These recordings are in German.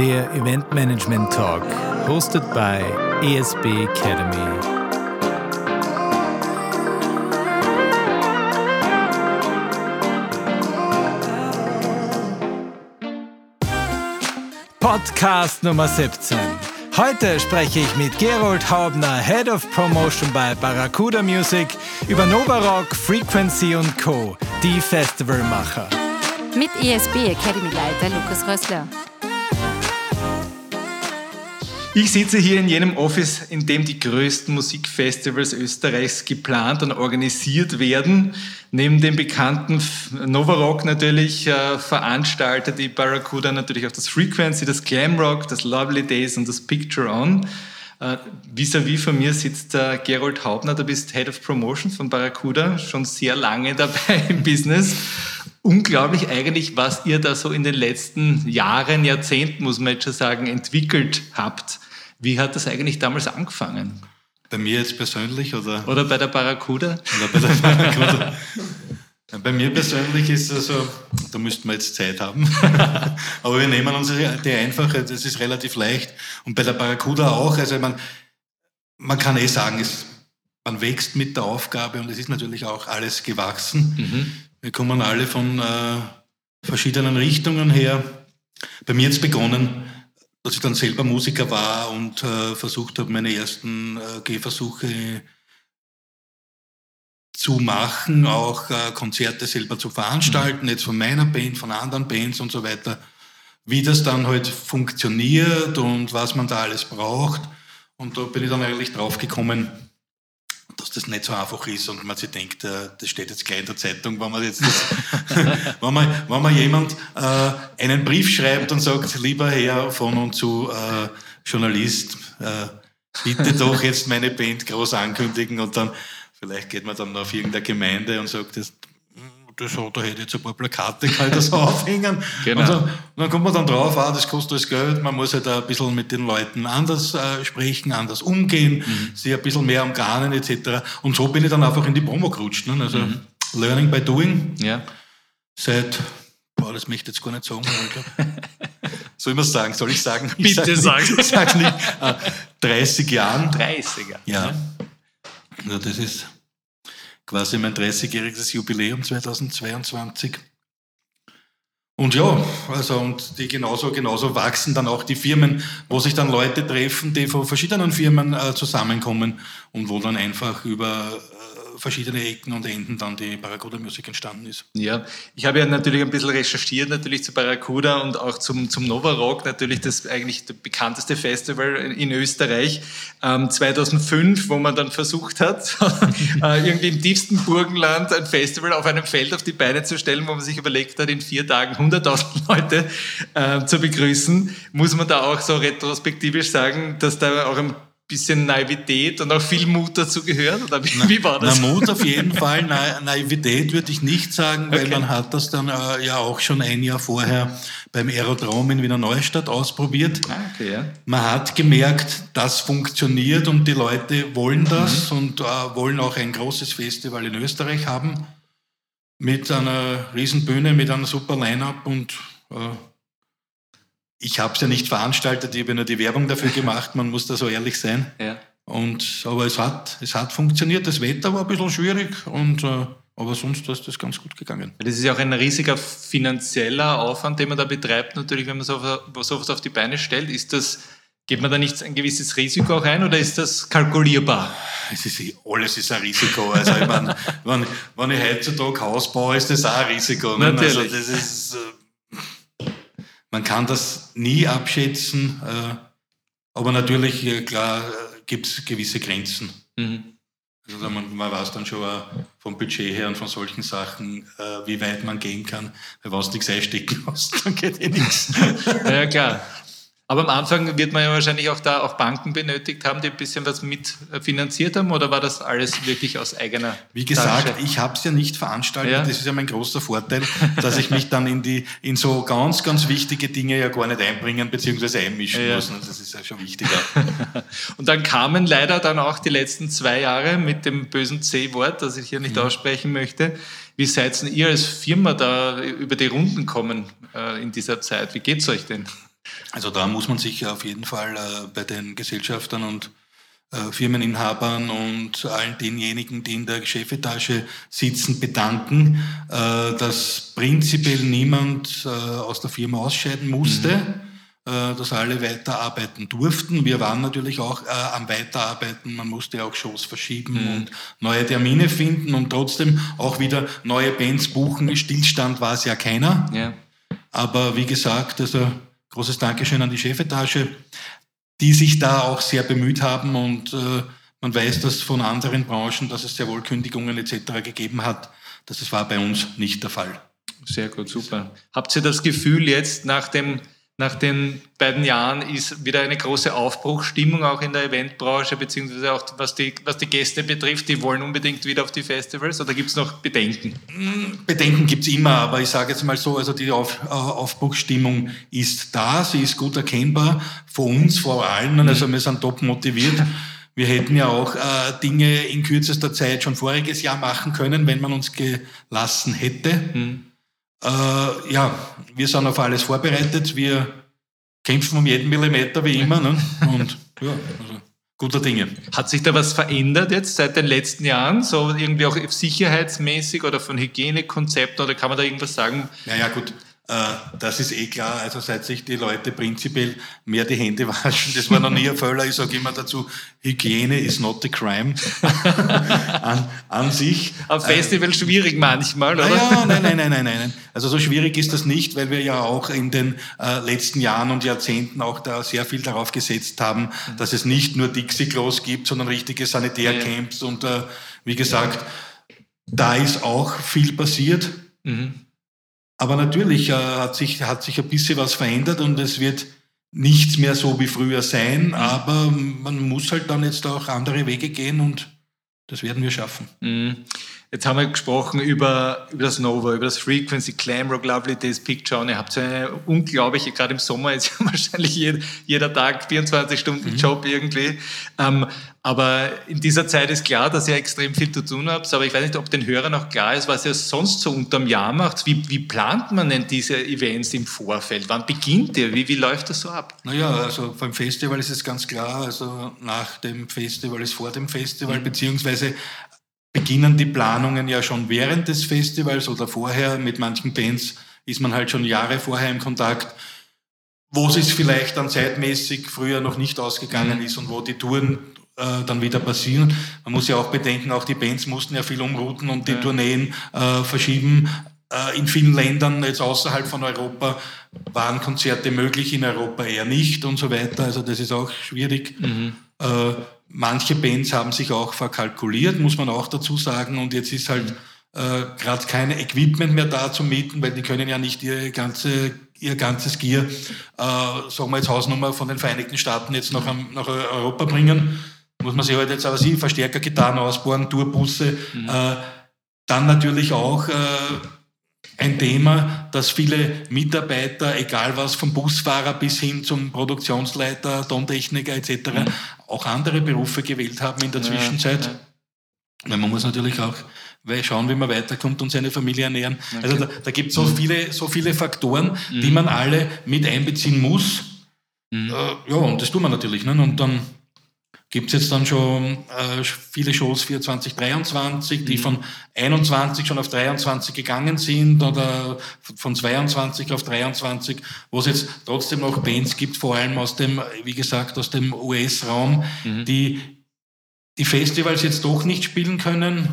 Der Event Management Talk, hosted by ESB Academy. Podcast Nummer 17. Heute spreche ich mit Gerold Haubner, Head of Promotion bei Barracuda Music, über Nova Rock, Frequency und Co., die Festivalmacher. Mit ESB Academy Leiter Lukas Rössler. Ich sitze hier in jenem Office, in dem die größten Musikfestivals Österreichs geplant und organisiert werden. Neben dem bekannten Novarock natürlich äh, veranstaltet die Barracuda natürlich auch das Frequency, das Glamrock, das Lovely Days und das Picture On. Äh, vis-à-vis -vis von mir sitzt Gerold Haubner, du bist Head of Promotions von Barracuda, schon sehr lange dabei im Business. Unglaublich eigentlich, was ihr da so in den letzten Jahren, Jahrzehnten, muss man jetzt schon sagen, entwickelt habt. Wie hat das eigentlich damals angefangen? Bei mir jetzt persönlich oder? Oder bei der Barracuda? Oder bei der Barracuda. bei mir persönlich ist es so, da müssten wir jetzt Zeit haben. Aber wir nehmen uns die einfache, das ist relativ leicht. Und bei der Barracuda auch. Also man, man kann eh sagen, es, man wächst mit der Aufgabe und es ist natürlich auch alles gewachsen. Mhm. Wir kommen alle von äh, verschiedenen Richtungen her. Bei mir jetzt begonnen dass ich dann selber Musiker war und äh, versucht habe, meine ersten äh, Gehversuche zu machen, auch äh, Konzerte selber zu veranstalten, mhm. jetzt von meiner Band, von anderen Bands und so weiter. Wie das dann halt funktioniert und was man da alles braucht. Und da bin ich dann eigentlich drauf gekommen, dass das nicht so einfach ist und man sich denkt, äh, das steht jetzt gleich in der Zeitung, wenn man jetzt das, wenn, man, wenn man jemand äh, einen Brief schreibt und sagt, lieber Herr von und zu äh, Journalist, äh, bitte doch jetzt meine Band groß ankündigen und dann vielleicht geht man dann auf irgendeine Gemeinde und sagt, das, das hat, da hätte ich jetzt ein paar Plakate, kann ich das aufhängen. Genau. Und, so, und, dann kommt man dann drauf, ah, das kostet alles Geld, man muss halt ein bisschen mit den Leuten anders äh, sprechen, anders umgehen, mhm. sich ein bisschen mehr umgarnen etc. Und so bin ich dann einfach in die Promo gerutscht. Ne? Also mhm. Learning by Doing. Ja. Seit, boah, das möchte ich jetzt gar nicht sagen, soll ich mal sagen? Soll ich sagen? Bitte ich sag, nicht, sag nicht. Äh, 30 Jahren. 30 Jahre. Ja. ja. Das ist quasi mein 30-jähriges Jubiläum 2022. Und ja, also und die genauso, genauso wachsen dann auch die Firmen, wo sich dann Leute treffen, die von verschiedenen Firmen äh, zusammenkommen und wo dann einfach über verschiedene Ecken und Enden dann die Barracuda Music entstanden ist. Ja, ich habe ja natürlich ein bisschen recherchiert natürlich zu Barracuda und auch zum, zum Nova Rock, natürlich das eigentlich das bekannteste Festival in Österreich, ähm, 2005, wo man dann versucht hat, äh, irgendwie im tiefsten Burgenland ein Festival auf einem Feld auf die Beine zu stellen, wo man sich überlegt hat, in vier Tagen 100.000 Leute äh, zu begrüßen, muss man da auch so retrospektivisch sagen, dass da auch ein bisschen Naivität und auch viel Mut dazu gehört? Oder wie, na, wie war das? Na, Mut auf jeden Fall. Na, Naivität würde ich nicht sagen, weil okay. man hat das dann äh, ja auch schon ein Jahr vorher beim Aerodrom in Wiener Neustadt ausprobiert. Ah, okay, ja. Man hat gemerkt, das funktioniert und die Leute wollen das mhm. und äh, wollen auch ein großes Festival in Österreich haben mit einer Riesenbühne, mit einem super Line-up und äh, ich habe es ja nicht veranstaltet, ich habe nur die Werbung dafür gemacht, man muss da so ehrlich sein. Ja. Und, aber es hat, es hat funktioniert, das Wetter war ein bisschen schwierig, und, äh, aber sonst ist das ganz gut gegangen. Das ist ja auch ein riesiger finanzieller Aufwand, den man da betreibt, natürlich, wenn man sowas so auf die Beine stellt. Ist das, geht man da nicht ein gewisses Risiko auch ein oder ist das kalkulierbar? Es ist, alles ist ein Risiko. Also ich meine, wenn, wenn ich heutzutage Haus baue, ist das auch ein Risiko. Ne? Natürlich. Also das ist, äh, man kann das nie abschätzen, äh, aber natürlich, äh, klar, äh, gibt es gewisse Grenzen. Mhm. Also man, man, weiß dann schon vom Budget her und von solchen Sachen, wie weit man gehen kann. Weil was nichts einstecken hast, dann geht eh nichts. ja, klar. Aber am Anfang wird man ja wahrscheinlich auch da auch Banken benötigt haben, die ein bisschen was mitfinanziert haben, oder war das alles wirklich aus eigener Wie gesagt, Tasche? ich habe es ja nicht veranstaltet. Ja? Das ist ja mein großer Vorteil, dass ich mich dann in, die, in so ganz, ganz wichtige Dinge ja gar nicht einbringen bzw. einmischen ja. muss. Das ist ja schon wichtiger. Und dann kamen leider dann auch die letzten zwei Jahre mit dem bösen C-Wort, das ich hier nicht mhm. aussprechen möchte. Wie seid ihr als Firma da über die Runden kommen äh, in dieser Zeit? Wie geht es euch denn? Also da muss man sich auf jeden Fall äh, bei den Gesellschaftern und äh, Firmeninhabern und allen denjenigen, die in der Chefetage sitzen, bedanken, äh, dass prinzipiell niemand äh, aus der Firma ausscheiden musste. Mhm dass alle weiterarbeiten durften. Wir waren natürlich auch äh, am Weiterarbeiten. Man musste auch Shows verschieben mhm. und neue Termine finden und trotzdem auch wieder neue Bands buchen. Stillstand war es ja keiner. Ja. Aber wie gesagt, also großes Dankeschön an die Chefetage die sich da auch sehr bemüht haben und äh, man weiß das von anderen Branchen, dass es sehr wohl Kündigungen etc. gegeben hat. Das war bei uns nicht der Fall. Sehr gut, super. Habt ihr das Gefühl jetzt nach dem nach den beiden Jahren ist wieder eine große Aufbruchsstimmung auch in der Eventbranche, beziehungsweise auch was die, was die Gäste betrifft, die wollen unbedingt wieder auf die Festivals oder gibt es noch Bedenken? Bedenken gibt es immer, aber ich sage jetzt mal so, also die auf, äh, Aufbruchsstimmung ist da, sie ist gut erkennbar, vor uns, vor allen, also wir sind top motiviert. Wir hätten ja auch äh, Dinge in kürzester Zeit schon voriges Jahr machen können, wenn man uns gelassen hätte. Mhm. Äh, ja, wir sind auf alles vorbereitet. Wir kämpfen um jeden Millimeter wie immer. Ne? Und ja, also guter Dinge. Hat sich da was verändert jetzt seit den letzten Jahren? So irgendwie auch sicherheitsmäßig oder von Hygienekonzepten oder kann man da irgendwas sagen? Naja, gut. Äh, das ist eh klar, also seit sich die Leute prinzipiell mehr die Hände waschen, das war noch nie ein Fehler. Ich sage immer dazu, Hygiene is not a crime an, an sich. Am Festival äh, schwierig manchmal, oder? Ja, nein, nein, nein, nein, nein. Also so schwierig ist das nicht, weil wir ja auch in den äh, letzten Jahren und Jahrzehnten auch da sehr viel darauf gesetzt haben, mhm. dass es nicht nur Dixie-Klos gibt, sondern richtige Sanitärcamps ja. und äh, wie gesagt, da ist auch viel passiert. Mhm. Aber natürlich äh, hat, sich, hat sich ein bisschen was verändert und es wird nichts mehr so wie früher sein, mhm. aber man muss halt dann jetzt auch andere Wege gehen und das werden wir schaffen. Mhm. Jetzt haben wir gesprochen über, über das Nova, über das Frequency, Glamrock, Lovely Days, Picture und ihr habt so eine unglaubliche, gerade im Sommer ist ja wahrscheinlich jeder, jeder Tag 24 Stunden mhm. Job irgendwie. Ähm, aber in dieser Zeit ist klar, dass ihr extrem viel zu tun habt. Aber ich weiß nicht, ob den Hörern auch klar ist, was ihr sonst so unterm Jahr macht. Wie, wie plant man denn diese Events im Vorfeld? Wann beginnt ihr? Wie, wie läuft das so ab? Naja, also beim Festival ist es ganz klar. Also nach dem Festival ist vor dem Festival, mhm. beziehungsweise beginnen die Planungen ja schon während des Festivals oder vorher. Mit manchen Bands ist man halt schon Jahre vorher im Kontakt, wo es vielleicht dann zeitmäßig früher noch nicht ausgegangen mhm. ist und wo die Touren äh, dann wieder passieren. Man muss ja auch bedenken, auch die Bands mussten ja viel umrouten und die ja. Tourneen äh, verschieben. Äh, in vielen Ländern, jetzt außerhalb von Europa, waren Konzerte möglich, in Europa eher nicht und so weiter. Also das ist auch schwierig. Mhm. Manche Bands haben sich auch verkalkuliert, muss man auch dazu sagen. Und jetzt ist halt äh, gerade kein Equipment mehr da zu mieten, weil die können ja nicht ihre ganze, ihr ganzes Gear, äh, sagen wir jetzt Hausnummer von den Vereinigten Staaten jetzt nach, nach Europa bringen. Muss man sich halt jetzt aber sie Verstärker, Gitarren ausbauen, Tourbusse. Mhm. Äh, dann natürlich auch äh, ein Thema, dass viele Mitarbeiter, egal was, vom Busfahrer bis hin zum Produktionsleiter, Tontechniker etc.. auch andere Berufe gewählt haben in der Zwischenzeit. Ja, ja. Weil man muss natürlich auch schauen, wie man weiterkommt und seine Familie ernähren. Okay. Also da, da gibt es so viele, so viele Faktoren, mhm. die man alle mit einbeziehen muss. Mhm. Äh, ja, und das tun wir natürlich. Ne? Und dann gibt es jetzt dann schon äh, viele Shows für 2023, die mhm. von 21 schon auf 23 gegangen sind oder von 22 auf 23, wo es jetzt trotzdem noch Bands gibt, vor allem aus dem, wie gesagt, aus dem US-Raum, mhm. die die Festivals jetzt doch nicht spielen können,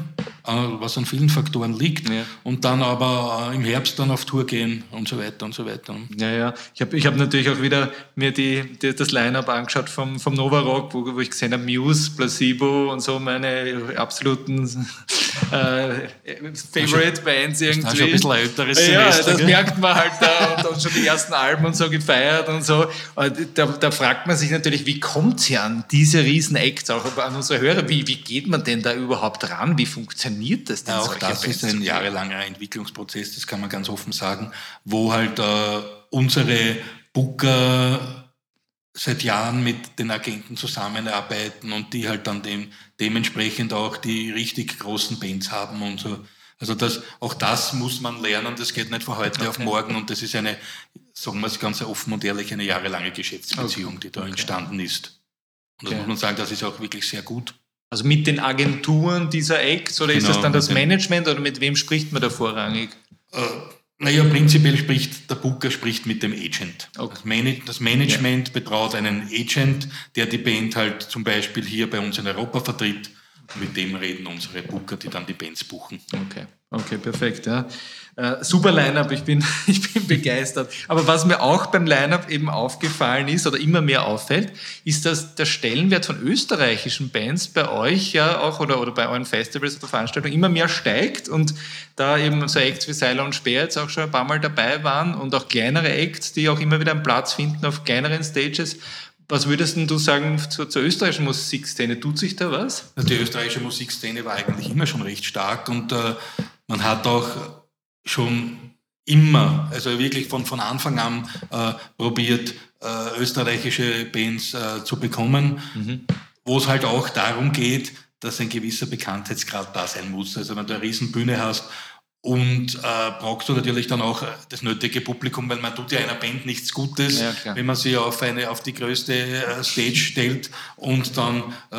was an vielen Faktoren liegt, ja. und dann aber äh, im Herbst dann auf Tour gehen und so weiter und so weiter. Ja, ja. Ich habe ich hab natürlich auch wieder mir die, die das Line-Up angeschaut vom, vom Nova Rock, wo, wo ich gesehen habe, Muse, Placebo und so meine absoluten äh, Favorite Bands irgendwie. Das ist schon ein bisschen älteres Semester, Ja, das merkt man halt da und dann schon die ersten Alben und so gefeiert und so. Da, da fragt man sich natürlich, wie kommt sie an diese riesen Acts, auch an unsere Hörer, wie, wie geht man denn da überhaupt ran, wie funktioniert das denn? Ja, auch das ist ein jahrelanger Entwicklungsprozess, das kann man ganz offen sagen, wo halt äh, unsere Booker seit Jahren mit den Agenten zusammenarbeiten und die halt dann dem, dementsprechend auch die richtig großen Bands haben und so. Also das, auch das muss man lernen, das geht nicht von heute okay. auf morgen und das ist eine sagen wir es ganz offen und ehrlich, eine jahrelange Geschäftsbeziehung, okay. die da okay. entstanden ist. Und das muss man sagen, das ist auch wirklich sehr gut. Also mit den Agenturen dieser Acts oder genau, ist das dann das Management oder mit wem spricht man da vorrangig? Äh, naja, prinzipiell spricht der Booker spricht mit dem Agent. Okay. Das, Management ja. betraut einen Agent, der die Band halt zum Beispiel hier bei uns in Europa vertritt. Mit dem reden unsere Booker, die dann die Bands buchen. Okay. Okay, perfekt. Ja. Äh, super Line-up, ich bin, ich bin begeistert. Aber was mir auch beim Line-up eben aufgefallen ist oder immer mehr auffällt, ist, dass der Stellenwert von österreichischen Bands bei euch ja auch oder, oder bei euren Festivals oder Veranstaltungen immer mehr steigt und da eben so Acts wie Seiler und Speer jetzt auch schon ein paar Mal dabei waren und auch kleinere Acts, die auch immer wieder einen Platz finden auf kleineren Stages. Was würdest du sagen zur, zur, österreichischen Musikszene? Tut sich da was? Die österreichische Musikszene war eigentlich immer schon recht stark und äh, man hat auch schon immer, also wirklich von, von Anfang an äh, probiert, äh, österreichische Bands äh, zu bekommen, mhm. wo es halt auch darum geht, dass ein gewisser Bekanntheitsgrad da sein muss. Also wenn du eine Riesenbühne hast und äh, brauchst du natürlich dann auch das nötige Publikum, weil man tut ja einer Band nichts Gutes, ja, wenn man sie auf, eine, auf die größte äh, Stage stellt und dann äh,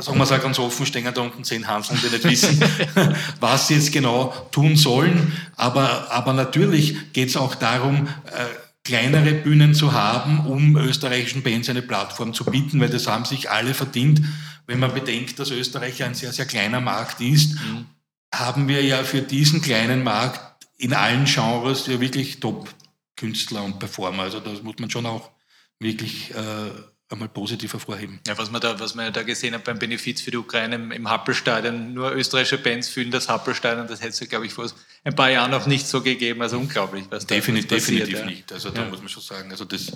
sagen wir es auch ganz offen, stehen da unten zehn Hanseln, die nicht wissen, was sie jetzt genau tun sollen. Aber, aber natürlich geht es auch darum, äh, kleinere Bühnen zu haben, um österreichischen Bands eine Plattform zu bieten, weil das haben sich alle verdient. Wenn man bedenkt, dass Österreich ein sehr, sehr kleiner Markt ist, mhm. haben wir ja für diesen kleinen Markt in allen Genres ja wirklich Top-Künstler und Performer. Also das muss man schon auch wirklich äh, einmal positiv hervorheben. Ja, was man da, was man da gesehen hat beim Benefiz für die Ukraine im, im Happelstadion, nur österreichische Bands fühlen das Happelstadion, das hätte es, glaube ich, vor ein paar Jahren noch nicht so gegeben. Also unglaublich, was da Definitiv, passiert, definitiv ja. nicht. Also da ja. muss man schon sagen, also das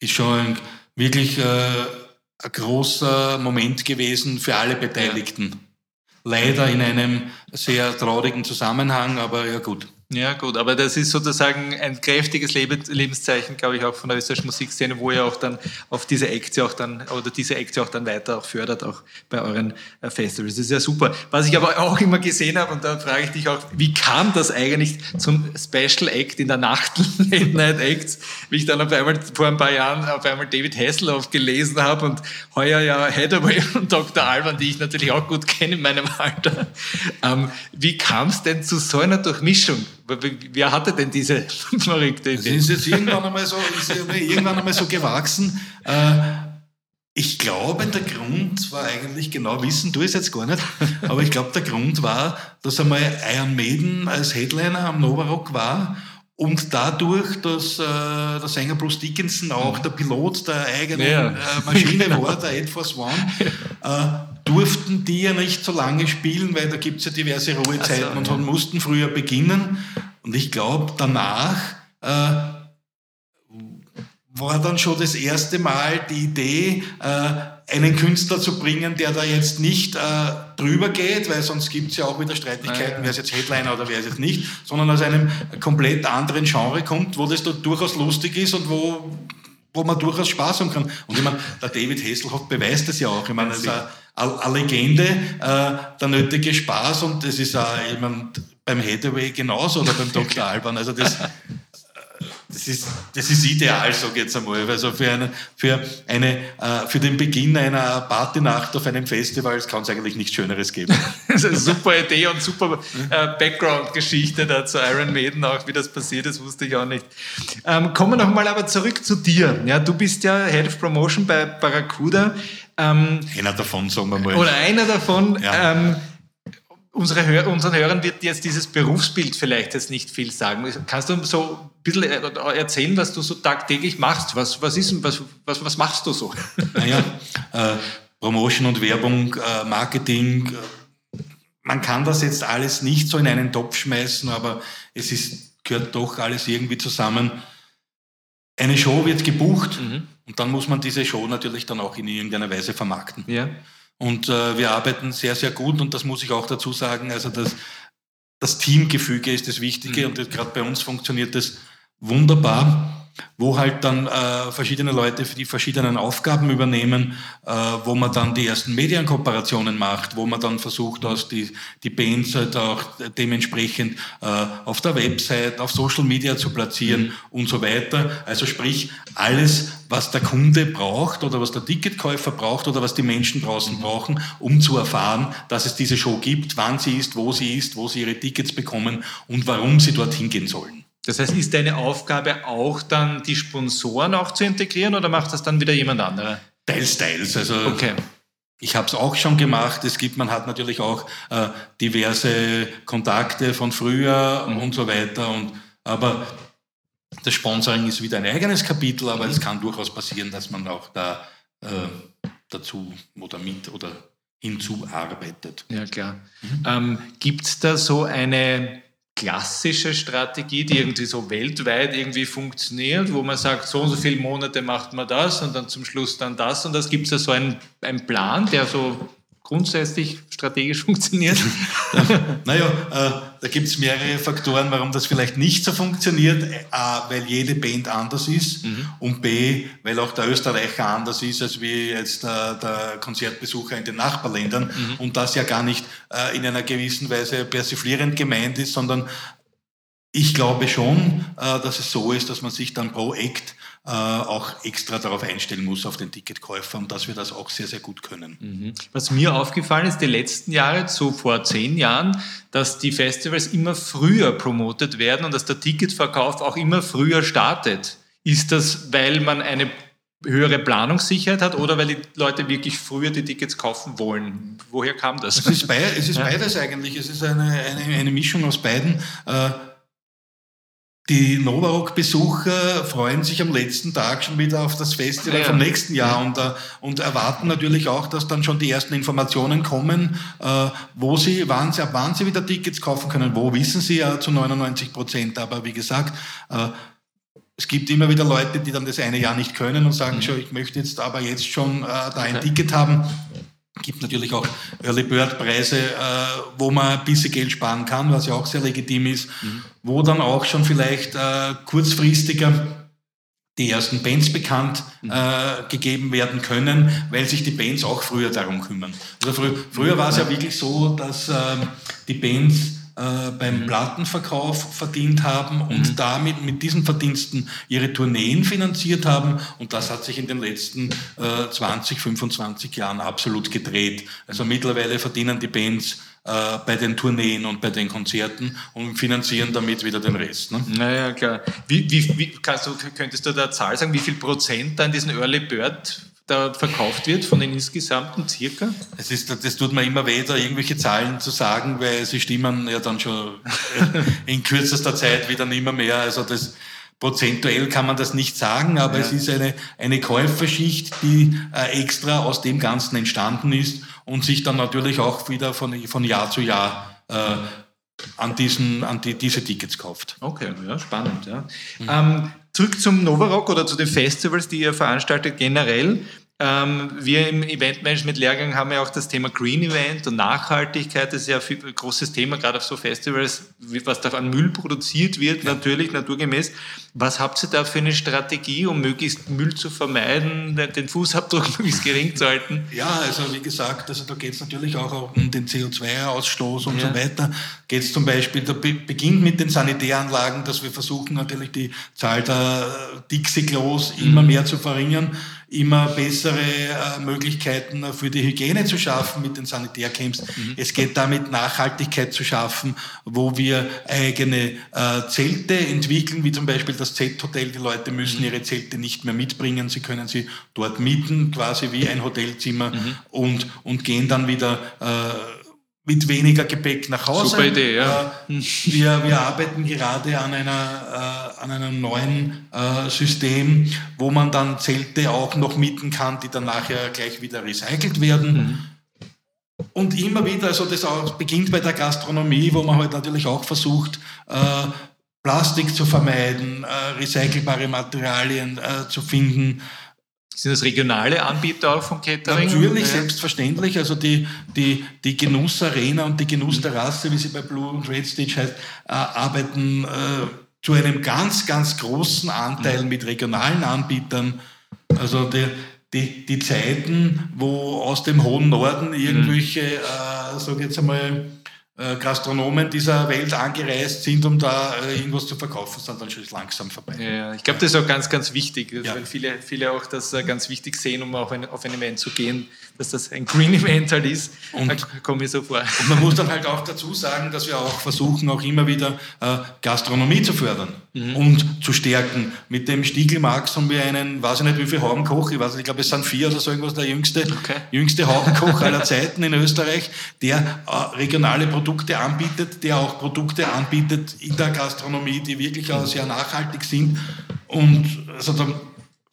ist schon ein, wirklich äh, ein großer Moment gewesen für alle Beteiligten. Ja. Leider in einem sehr traurigen Zusammenhang, aber ja gut. Ja, gut, aber das ist sozusagen ein kräftiges Lebenszeichen, glaube ich, auch von der österreichischen Musikszene, wo ihr auch dann auf diese Aktie auch dann, oder diese Aktie auch dann weiter auch fördert, auch bei euren äh, Festivals. Das ist ja super. Was ich aber auch immer gesehen habe, und da frage ich dich auch, wie kam das eigentlich zum Special Act in der Nacht, Late Night Acts, wie ich dann auf einmal vor ein paar Jahren auf einmal David Hasselhoff gelesen habe und heuer ja Hathaway und Dr. Alban, die ich natürlich auch gut kenne in meinem Alter. Ähm, wie kam es denn zu so einer Durchmischung? Wer hatte denn diese verrückte Idee? Das ist jetzt irgendwann einmal so, irgendwann einmal so gewachsen. Äh, ich glaube, der Grund war eigentlich, genau wissen du es jetzt gar nicht, aber ich glaube, der Grund war, dass einmal Iron Maiden als Headliner am Nova Rock war und dadurch, dass äh, der Sänger Bruce Dickinson auch der Pilot der eigenen ja. äh, Maschine genau. war, der Ed Force One, äh, durften die ja nicht so lange spielen, weil da gibt es ja diverse Ruhezeiten so, und ja. mussten früher beginnen. Und ich glaube, danach äh, war dann schon das erste Mal die Idee, äh, einen Künstler zu bringen, der da jetzt nicht äh, drüber geht, weil sonst gibt es ja auch wieder Streitigkeiten, ja. wer ist jetzt Headliner oder wer ist jetzt nicht, sondern aus einem komplett anderen Genre kommt, wo das da durchaus lustig ist und wo, wo man durchaus Spaß haben kann. Und ich meine, der David Hasselhoff beweist das ja auch. Ich meine, das ist eine Legende, äh, der nötige Spaß und das ist auch, ich meine, beim Hathaway genauso oder beim Dr. Alban. Also das, das ist, das ist ideal, sage ich jetzt einmal. Also für, eine, für, eine, äh, für den Beginn einer Partynacht auf einem Festival kann es eigentlich nichts Schöneres geben. das ist eine super Idee und super äh, Background-Geschichte da zu Iron Maiden, auch wie das passiert ist, wusste ich auch nicht. Ähm, kommen wir nochmal aber zurück zu dir. Ja, du bist ja Head of Promotion bei Barracuda. Ähm, einer davon, sagen wir mal. Oder einer davon. Ja. Ähm, unsere unseren Hörern wird jetzt dieses Berufsbild vielleicht jetzt nicht viel sagen. Kannst du so ein bisschen erzählen, was du so tagtäglich machst? Was, was, ist, was, was, was machst du so? Naja, äh, Promotion und Werbung, äh, Marketing. Äh, man kann das jetzt alles nicht so in einen Topf schmeißen, aber es ist, gehört doch alles irgendwie zusammen. Eine Show wird gebucht mhm. und dann muss man diese Show natürlich dann auch in irgendeiner Weise vermarkten. Ja. Und äh, wir arbeiten sehr, sehr gut und das muss ich auch dazu sagen. Also das, das Teamgefüge ist das Wichtige mhm. und gerade bei uns funktioniert das wunderbar. Wo halt dann äh, verschiedene Leute für die verschiedenen Aufgaben übernehmen, äh, wo man dann die ersten Medienkooperationen macht, wo man dann versucht, aus die, die Bands halt auch dementsprechend äh, auf der Website, auf Social Media zu platzieren und so weiter. Also sprich, alles, was der Kunde braucht oder was der Ticketkäufer braucht oder was die Menschen draußen brauchen, um zu erfahren, dass es diese Show gibt, wann sie ist, wo sie ist, wo sie ihre Tickets bekommen und warum sie dorthin gehen sollen. Das heißt, ist deine Aufgabe auch dann die Sponsoren auch zu integrieren oder macht das dann wieder jemand anderer? Teils, teils. Also okay. Ich habe es auch schon gemacht. Es gibt, man hat natürlich auch äh, diverse Kontakte von früher mhm. und so weiter. Und, aber das Sponsoring ist wieder ein eigenes Kapitel, aber mhm. es kann durchaus passieren, dass man auch da äh, dazu oder mit oder hinzuarbeitet. Ja, klar. Mhm. Ähm, Gibt es da so eine klassische Strategie, die irgendwie so weltweit irgendwie funktioniert, wo man sagt, so und so viele Monate macht man das und dann zum Schluss dann das und das. Gibt es da so einen, einen Plan, der so grundsätzlich strategisch funktioniert? naja, äh, da gibt es mehrere Faktoren, warum das vielleicht nicht so funktioniert. A, weil jede Band anders ist mhm. und B, weil auch der Österreicher anders ist als wie jetzt der, der Konzertbesucher in den Nachbarländern mhm. und das ja gar nicht äh, in einer gewissen Weise persiflierend gemeint ist, sondern ich glaube schon, äh, dass es so ist, dass man sich dann pro Act äh, auch extra darauf einstellen muss, auf den Ticketkäufer und dass wir das auch sehr, sehr gut können. Mhm. Was mir aufgefallen ist, die letzten Jahre, so vor zehn Jahren, dass die Festivals immer früher promotet werden und dass der Ticketverkauf auch immer früher startet. Ist das, weil man eine höhere Planungssicherheit hat oder weil die Leute wirklich früher die Tickets kaufen wollen? Woher kam das? Es ist, beides, es ist beides eigentlich. Es ist eine, eine, eine Mischung aus beiden. Äh, die Novarock-Besucher freuen sich am letzten Tag schon wieder auf das Festival ja. vom nächsten Jahr und, äh, und erwarten natürlich auch, dass dann schon die ersten Informationen kommen, äh, wo sie, wann sie, wann sie wieder Tickets kaufen können. Wo wissen sie ja zu 99 Prozent. Aber wie gesagt, äh, es gibt immer wieder Leute, die dann das eine Jahr nicht können und sagen, mhm. schon, ich möchte jetzt aber jetzt schon da ein okay. Ticket haben gibt natürlich auch Early Bird Preise, äh, wo man ein bisschen Geld sparen kann, was ja auch sehr legitim ist, mhm. wo dann auch schon vielleicht äh, kurzfristiger die ersten Bands bekannt mhm. äh, gegeben werden können, weil sich die Bands auch früher darum kümmern. Also frü früher war es ja wirklich so, dass ähm, die Bands äh, beim mhm. Plattenverkauf verdient haben und mhm. damit mit diesen Verdiensten ihre Tourneen finanziert haben. Und das hat sich in den letzten äh, 20, 25 Jahren absolut gedreht. Also mittlerweile verdienen die Bands äh, bei den Tourneen und bei den Konzerten und finanzieren damit wieder den Rest. Ne? Naja, klar. Wie, wie, wie kannst du, könntest du da Zahl sagen, wie viel Prozent da in diesen Early Bird da verkauft wird von den insgesamten circa? Es ist, das tut mir immer weh, da irgendwelche Zahlen zu sagen, weil sie stimmen ja dann schon in kürzester Zeit wieder mehr mehr. Also das, prozentuell kann man das nicht sagen, aber ja. es ist eine, eine Käuferschicht, die äh, extra aus dem Ganzen entstanden ist und sich dann natürlich auch wieder von, von Jahr zu Jahr äh, an, diesen, an die, diese Tickets kauft. Okay, ja, spannend. Ja. Mhm. Ähm, zurück zum Novarock oder zu den Festivals, die ihr veranstaltet generell. Ähm, wir im Eventmanagement-Lehrgang haben ja auch das Thema Green Event und Nachhaltigkeit. Das ist ja ein großes Thema, gerade auf so Festivals, was da an Müll produziert wird, ja. natürlich naturgemäß. Was habt ihr da für eine Strategie, um möglichst Müll zu vermeiden, den Fußabdruck möglichst gering zu halten? Ja, also wie gesagt, also da geht es natürlich auch um den CO2-Ausstoß und ja. so weiter. Geht es zum Beispiel, da beginnt mit den Sanitäranlagen, dass wir versuchen natürlich die Zahl der Dixie-Klos immer mhm. mehr zu verringern immer bessere äh, Möglichkeiten für die Hygiene zu schaffen mit den Sanitärcamps. Mhm. Es geht damit Nachhaltigkeit zu schaffen, wo wir eigene äh, Zelte entwickeln, wie zum Beispiel das Z-Hotel. Die Leute müssen mhm. ihre Zelte nicht mehr mitbringen, sie können sie dort mieten, quasi wie ein Hotelzimmer mhm. und, und gehen dann wieder äh, mit weniger Gepäck nach Hause. Super Idee, ja. Äh, wir, wir arbeiten gerade an, einer, äh, an einem neuen äh, System, wo man dann Zelte auch noch mieten kann, die dann nachher gleich wieder recycelt werden. Mhm. Und immer wieder, also das auch beginnt bei der Gastronomie, wo man halt natürlich auch versucht, äh, Plastik zu vermeiden, äh, recycelbare Materialien äh, zu finden. Sind das regionale Anbieter auch von Catering? Natürlich, ja. selbstverständlich. Also die, die, die Genussarena und die Genussterrasse, wie sie bei Blue und Red Stage heißt, äh, arbeiten äh, zu einem ganz, ganz großen Anteil mit regionalen Anbietern. Also die, die, die Zeiten, wo aus dem hohen Norden irgendwelche, äh, sag jetzt einmal, Gastronomen dieser Welt angereist sind, um da äh, irgendwas zu verkaufen, sind dann schon langsam vorbei. Ja, ich glaube, das ist auch ganz, ganz wichtig, ja. weil viele, viele auch das äh, ganz wichtig sehen, um auch auf ein Event zu gehen, dass das ein Green Event halt ist. Und, komme ich so vor. Und man muss dann halt auch dazu sagen, dass wir auch versuchen, auch immer wieder äh, Gastronomie zu fördern mhm. und zu stärken. Mit dem Stiegelmarx haben wir einen, weiß ich nicht, wie viel Haubenkoch, ich weiß nicht, ich glaube, es sind vier oder so irgendwas, der jüngste, okay. jüngste Haubenkoch aller Zeiten in Österreich, der äh, regionale Produkte Produkte anbietet, der auch Produkte anbietet in der Gastronomie, die wirklich auch sehr nachhaltig sind. Und also da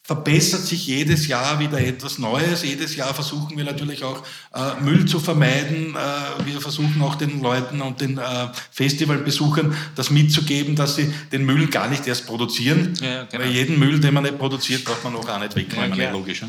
verbessert sich jedes Jahr wieder etwas Neues. Jedes Jahr versuchen wir natürlich auch äh, Müll zu vermeiden. Äh, wir versuchen auch den Leuten und den äh, Festivalbesuchern das mitzugeben, dass sie den Müll gar nicht erst produzieren. Ja, genau. Weil jeden Müll, den man nicht produziert, braucht man auch gar nicht wegnehmen. Ja, logisch.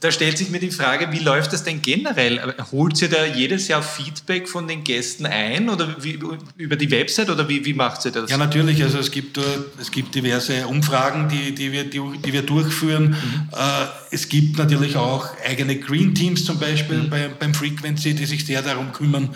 Da stellt sich mir die Frage, wie läuft das denn generell? Holt ihr da jedes Jahr Feedback von den Gästen ein oder wie, über die Website oder wie, wie macht ihr das? Ja, natürlich. Also es gibt, es gibt diverse Umfragen, die, die, wir, die, die wir durchführen durchführen. Mhm. Äh, es gibt natürlich auch eigene Green Teams zum Beispiel mhm. bei, beim Frequency, die sich sehr darum kümmern.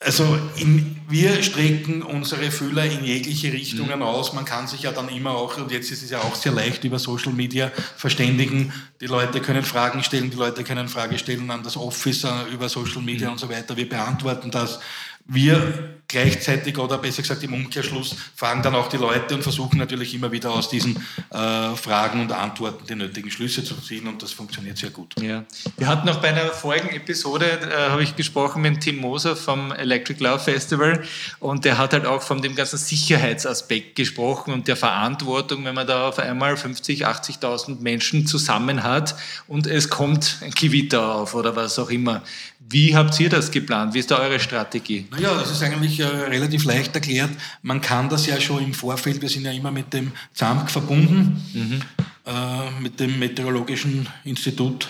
Also in, wir strecken unsere Fühler in jegliche Richtungen mhm. aus. Man kann sich ja dann immer auch, und jetzt ist es ja auch sehr leicht über Social Media verständigen. Die Leute können Fragen stellen, die Leute können Fragen stellen an das Office über Social Media mhm. und so weiter. Wir beantworten das. Wir gleichzeitig oder besser gesagt im Umkehrschluss fragen dann auch die Leute und versuchen natürlich immer wieder aus diesen äh, Fragen und Antworten die nötigen Schlüsse zu ziehen und das funktioniert sehr gut. Ja. Wir hatten auch bei einer vorigen Episode, äh, habe ich gesprochen mit Tim Moser vom Electric Love Festival und der hat halt auch von dem ganzen Sicherheitsaspekt gesprochen und der Verantwortung, wenn man da auf einmal 50, 80.000 Menschen zusammen hat und es kommt ein Gewitter auf oder was auch immer. Wie habt ihr das geplant? Wie ist da eure Strategie? Naja, das ist eigentlich äh, relativ leicht erklärt. Man kann das ja schon im Vorfeld, wir sind ja immer mit dem ZAMK verbunden, mhm. äh, mit dem Meteorologischen Institut,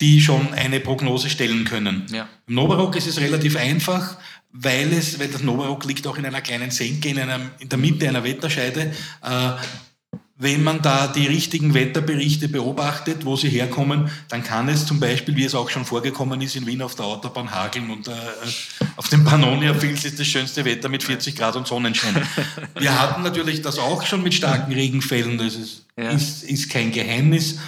die schon eine Prognose stellen können. Ja. Im Novarock ist es relativ einfach, weil, es, weil das Novarock liegt auch in einer kleinen Senke, in, einer, in der Mitte einer Wetterscheide. Äh, wenn man da die richtigen Wetterberichte beobachtet, wo sie herkommen, dann kann es zum Beispiel, wie es auch schon vorgekommen ist, in Wien auf der Autobahn hageln und äh, auf dem Pannonia-Fils ist das schönste Wetter mit 40 Grad und Sonnenschein. Wir hatten natürlich das auch schon mit starken Regenfällen, das ist, ja. ist, ist kein Geheimnis.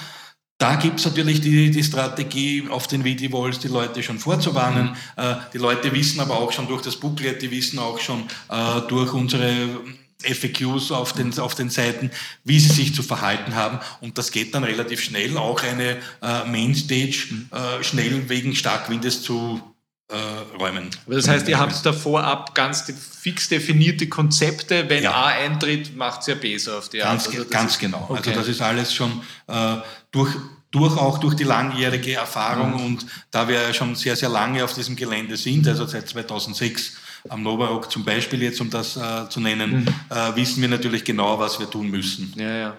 Da gibt es natürlich die, die Strategie, auf den Vidi-Walls die Leute schon vorzuwarnen. Äh, die Leute wissen aber auch schon durch das Booklet, die wissen auch schon äh, durch unsere FAQs auf den, auf den Seiten, wie sie sich zu verhalten haben. Und das geht dann relativ schnell, auch eine äh, Mainstage äh, schnell wegen Starkwindes zu äh, räumen. Das heißt, ihr habt da vorab ganz fix definierte Konzepte, wenn ja. A eintritt, macht ja B so auf die Art. Ganz, also ganz ist, genau. Also okay. Also das ist alles schon äh, durch, durch, auch durch die langjährige Erfahrung mhm. und da wir schon sehr, sehr lange auf diesem Gelände sind, also seit 2006, am Novarock zum Beispiel jetzt, um das äh, zu nennen, mhm. äh, wissen wir natürlich genau, was wir tun müssen. Ja, ja.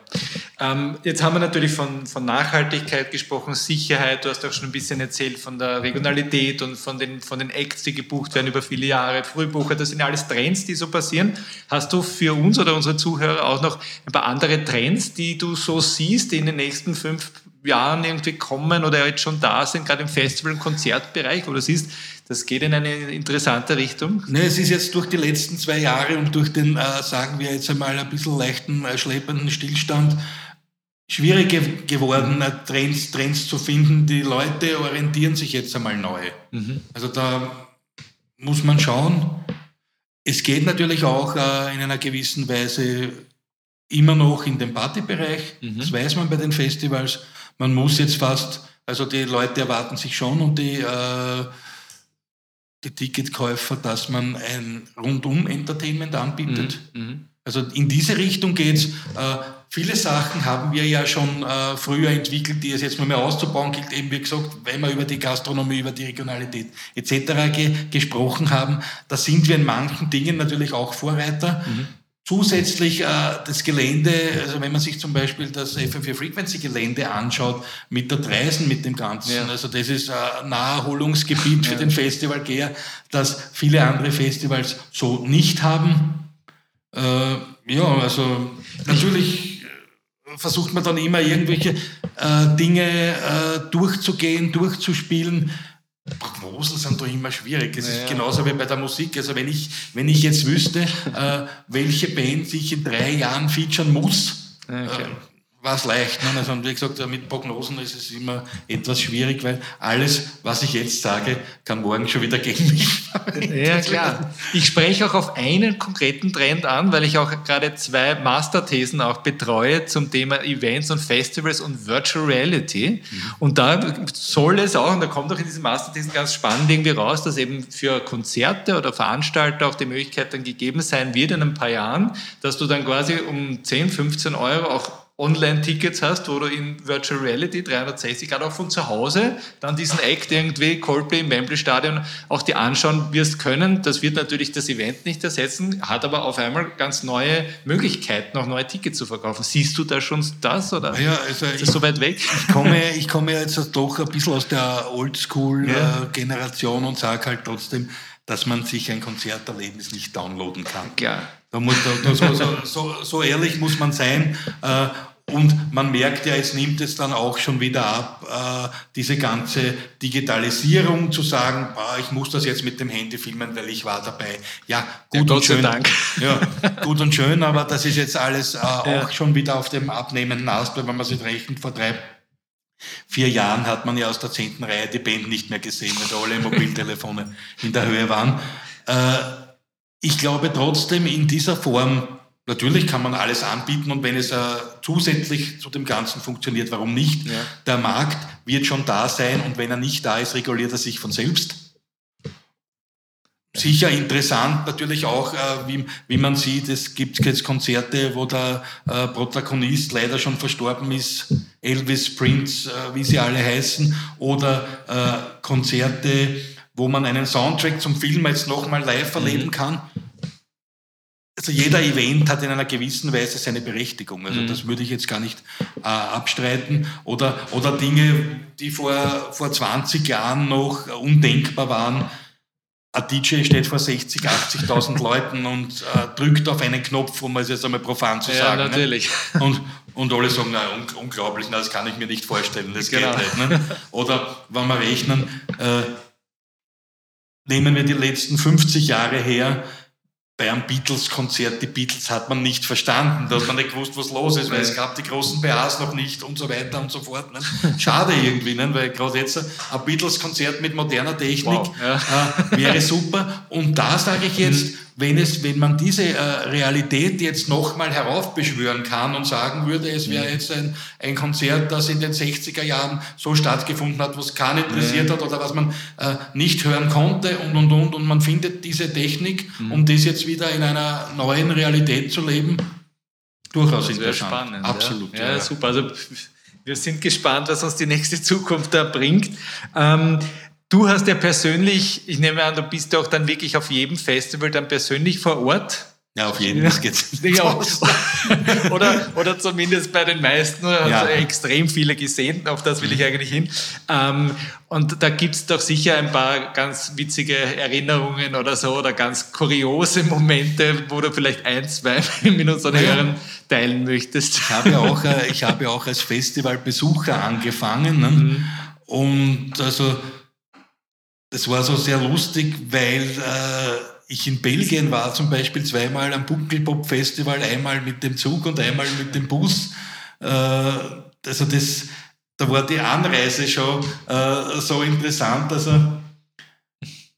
Ähm, jetzt haben wir natürlich von, von Nachhaltigkeit gesprochen, Sicherheit. Du hast auch schon ein bisschen erzählt von der Regionalität und von den, von den Acts, die gebucht werden über viele Jahre, Frühbucher. Das sind ja alles Trends, die so passieren. Hast du für uns oder unsere Zuhörer auch noch ein paar andere Trends, die du so siehst, die in den nächsten fünf Jahren irgendwie kommen oder jetzt schon da sind, gerade im Festival- und Konzertbereich, wo du siehst, das geht in eine interessante Richtung. Ne, es ist jetzt durch die letzten zwei Jahre und durch den, äh, sagen wir jetzt einmal, ein bisschen leichten, äh, schleppenden Stillstand schwierig geworden, äh, Trends, Trends zu finden. Die Leute orientieren sich jetzt einmal neu. Mhm. Also da muss man schauen. Es geht natürlich auch äh, in einer gewissen Weise immer noch in den Partybereich. Mhm. Das weiß man bei den Festivals. Man muss jetzt fast, also die Leute erwarten sich schon und die äh, die Ticketkäufer, dass man ein Rundum-Entertainment anbietet. Mhm. mhm. Also in diese Richtung geht's. Äh, viele Sachen haben wir ja schon äh, früher entwickelt, die es jetzt nur mehr auszubauen gilt. Eben wie gesagt, weil wir über die Gastronomie, über die Regionalität etc. Ge gesprochen haben, da sind wir in manchen Dingen natürlich auch Vorreiter. Mhm. Zusätzlich äh, das Gelände, also wenn man sich zum Beispiel das FM4 Frequency Gelände anschaut, mit der Dreisen, mit dem Ganzen, ja. also das ist ein Naherholungsgebiet für ja. den Festivalgeher, das viele andere Festivals so nicht haben. Äh, Ja, also natürlich versucht man dann immer irgendwelche äh, Dinge äh, durchzugehen, durchzuspielen. Prognosen sind doch immer schwierig. Es naja. ist genauso wie bei der Musik. Also wenn ich, wenn ich jetzt wüsste, äh, welche Band sich in drei Jahren featuren muss, okay. Äh, war es leicht. Ne? Also, wie gesagt, mit Prognosen ist es immer etwas schwierig, weil alles, was ich jetzt sage, kann morgen schon wieder gegen mich. Ja, klar. Ich spreche auch auf einen konkreten Trend an, weil ich auch gerade zwei Masterthesen auch betreue zum Thema Events und Festivals und Virtual Reality. Mhm. Und da soll es auch, und da kommt auch in diesen Masterthesen ganz spannend irgendwie raus, dass eben für Konzerte oder Veranstalter auch die Möglichkeit dann gegeben sein wird in ein paar Jahren, dass du dann quasi um 10, 15 Euro auch Online-Tickets hast, wo du in Virtual Reality 360 Grad auch von zu Hause dann diesen Act irgendwie, Coldplay im Wembley Stadion, auch dir anschauen wirst können. Das wird natürlich das Event nicht ersetzen, hat aber auf einmal ganz neue Möglichkeiten, auch neue Tickets zu verkaufen. Siehst du da schon das oder ja, also ist das so weit weg? Ich komme, ich komme jetzt doch ein bisschen aus der Oldschool-Generation ja. und sage halt trotzdem, dass man sich ein Konzerterlebnis nicht downloaden kann. Klar. Da muss, da, so, so, so, so, ehrlich muss man sein. Äh, und man merkt ja, es nimmt es dann auch schon wieder ab, äh, diese ganze Digitalisierung zu sagen, boah, ich muss das jetzt mit dem Handy filmen, weil ich war dabei. Ja, gut ja, und schön. Dank. Ja, gut und schön, aber das ist jetzt alles äh, auch ja. schon wieder auf dem abnehmenden Ast, wenn man sich rechnet, vor drei, vier Jahren hat man ja aus der zehnten Reihe die Band nicht mehr gesehen, weil alle Mobiltelefone in der Höhe waren. Äh, ich glaube trotzdem in dieser Form Natürlich kann man alles anbieten und wenn es äh, zusätzlich zu dem Ganzen funktioniert, warum nicht? Ja. Der Markt wird schon da sein und wenn er nicht da ist, reguliert er sich von selbst. Sicher interessant natürlich auch, äh, wie, wie man sieht, es gibt jetzt Konzerte, wo der äh, Protagonist leider schon verstorben ist, Elvis, Prince, äh, wie sie alle heißen, oder äh, Konzerte, wo man einen Soundtrack zum Film jetzt nochmal live erleben mhm. kann also jeder Event hat in einer gewissen Weise seine Berechtigung. Also mhm. das würde ich jetzt gar nicht äh, abstreiten. Oder, oder Dinge, die vor, vor 20 Jahren noch undenkbar waren. Ein DJ steht vor 60, 80.000 Leuten und äh, drückt auf einen Knopf, um es jetzt einmal profan zu sagen. Ja, ne? natürlich. Ne? Und, und alle sagen, na, un unglaublich, na, das kann ich mir nicht vorstellen, das genau. geht nicht. Ne? Oder wenn wir rechnen, äh, nehmen wir die letzten 50 Jahre her, bei einem Beatles-Konzert, die Beatles hat man nicht verstanden, da hat man nicht gewusst, was los ist, weil es gab die großen BAs noch nicht und so weiter und so fort. Ne? Schade irgendwie, ne? weil gerade jetzt ein Beatles-Konzert mit moderner Technik wow, äh, wäre super. Und da sage ich jetzt, wenn, es, wenn man diese äh, Realität jetzt nochmal heraufbeschwören kann und sagen würde, es wäre jetzt ein, ein Konzert, das in den 60er Jahren so stattgefunden hat, was keinen interessiert hat oder was man äh, nicht hören konnte und, und, und, und man findet diese Technik, mhm. um das jetzt wieder in einer neuen Realität zu leben, durchaus das interessant. Spannend, Absolut. Ja. Ja, ja, super. Also wir sind gespannt, was uns die nächste Zukunft da bringt. Ähm, Du hast ja persönlich, ich nehme an, du bist ja auch dann wirklich auf jedem Festival dann persönlich vor Ort. Ja, auf jeden Fall geht's. Ja. oder, oder zumindest bei den meisten, also ja. extrem viele gesehen, auf das will ich eigentlich hin. Ähm, und da gibt's doch sicher ein paar ganz witzige Erinnerungen oder so, oder ganz kuriose Momente, wo du vielleicht ein, zwei mit unseren ja. Hörern teilen möchtest. Ich habe ja auch, äh, ich habe ja auch als Festivalbesucher angefangen. Ne? Mhm. Und also das war so sehr lustig, weil äh, ich in Belgien war zum Beispiel zweimal am Bunkelpop-Festival, einmal mit dem Zug und einmal mit dem Bus. Äh, also das, da war die Anreise schon äh, so interessant. Also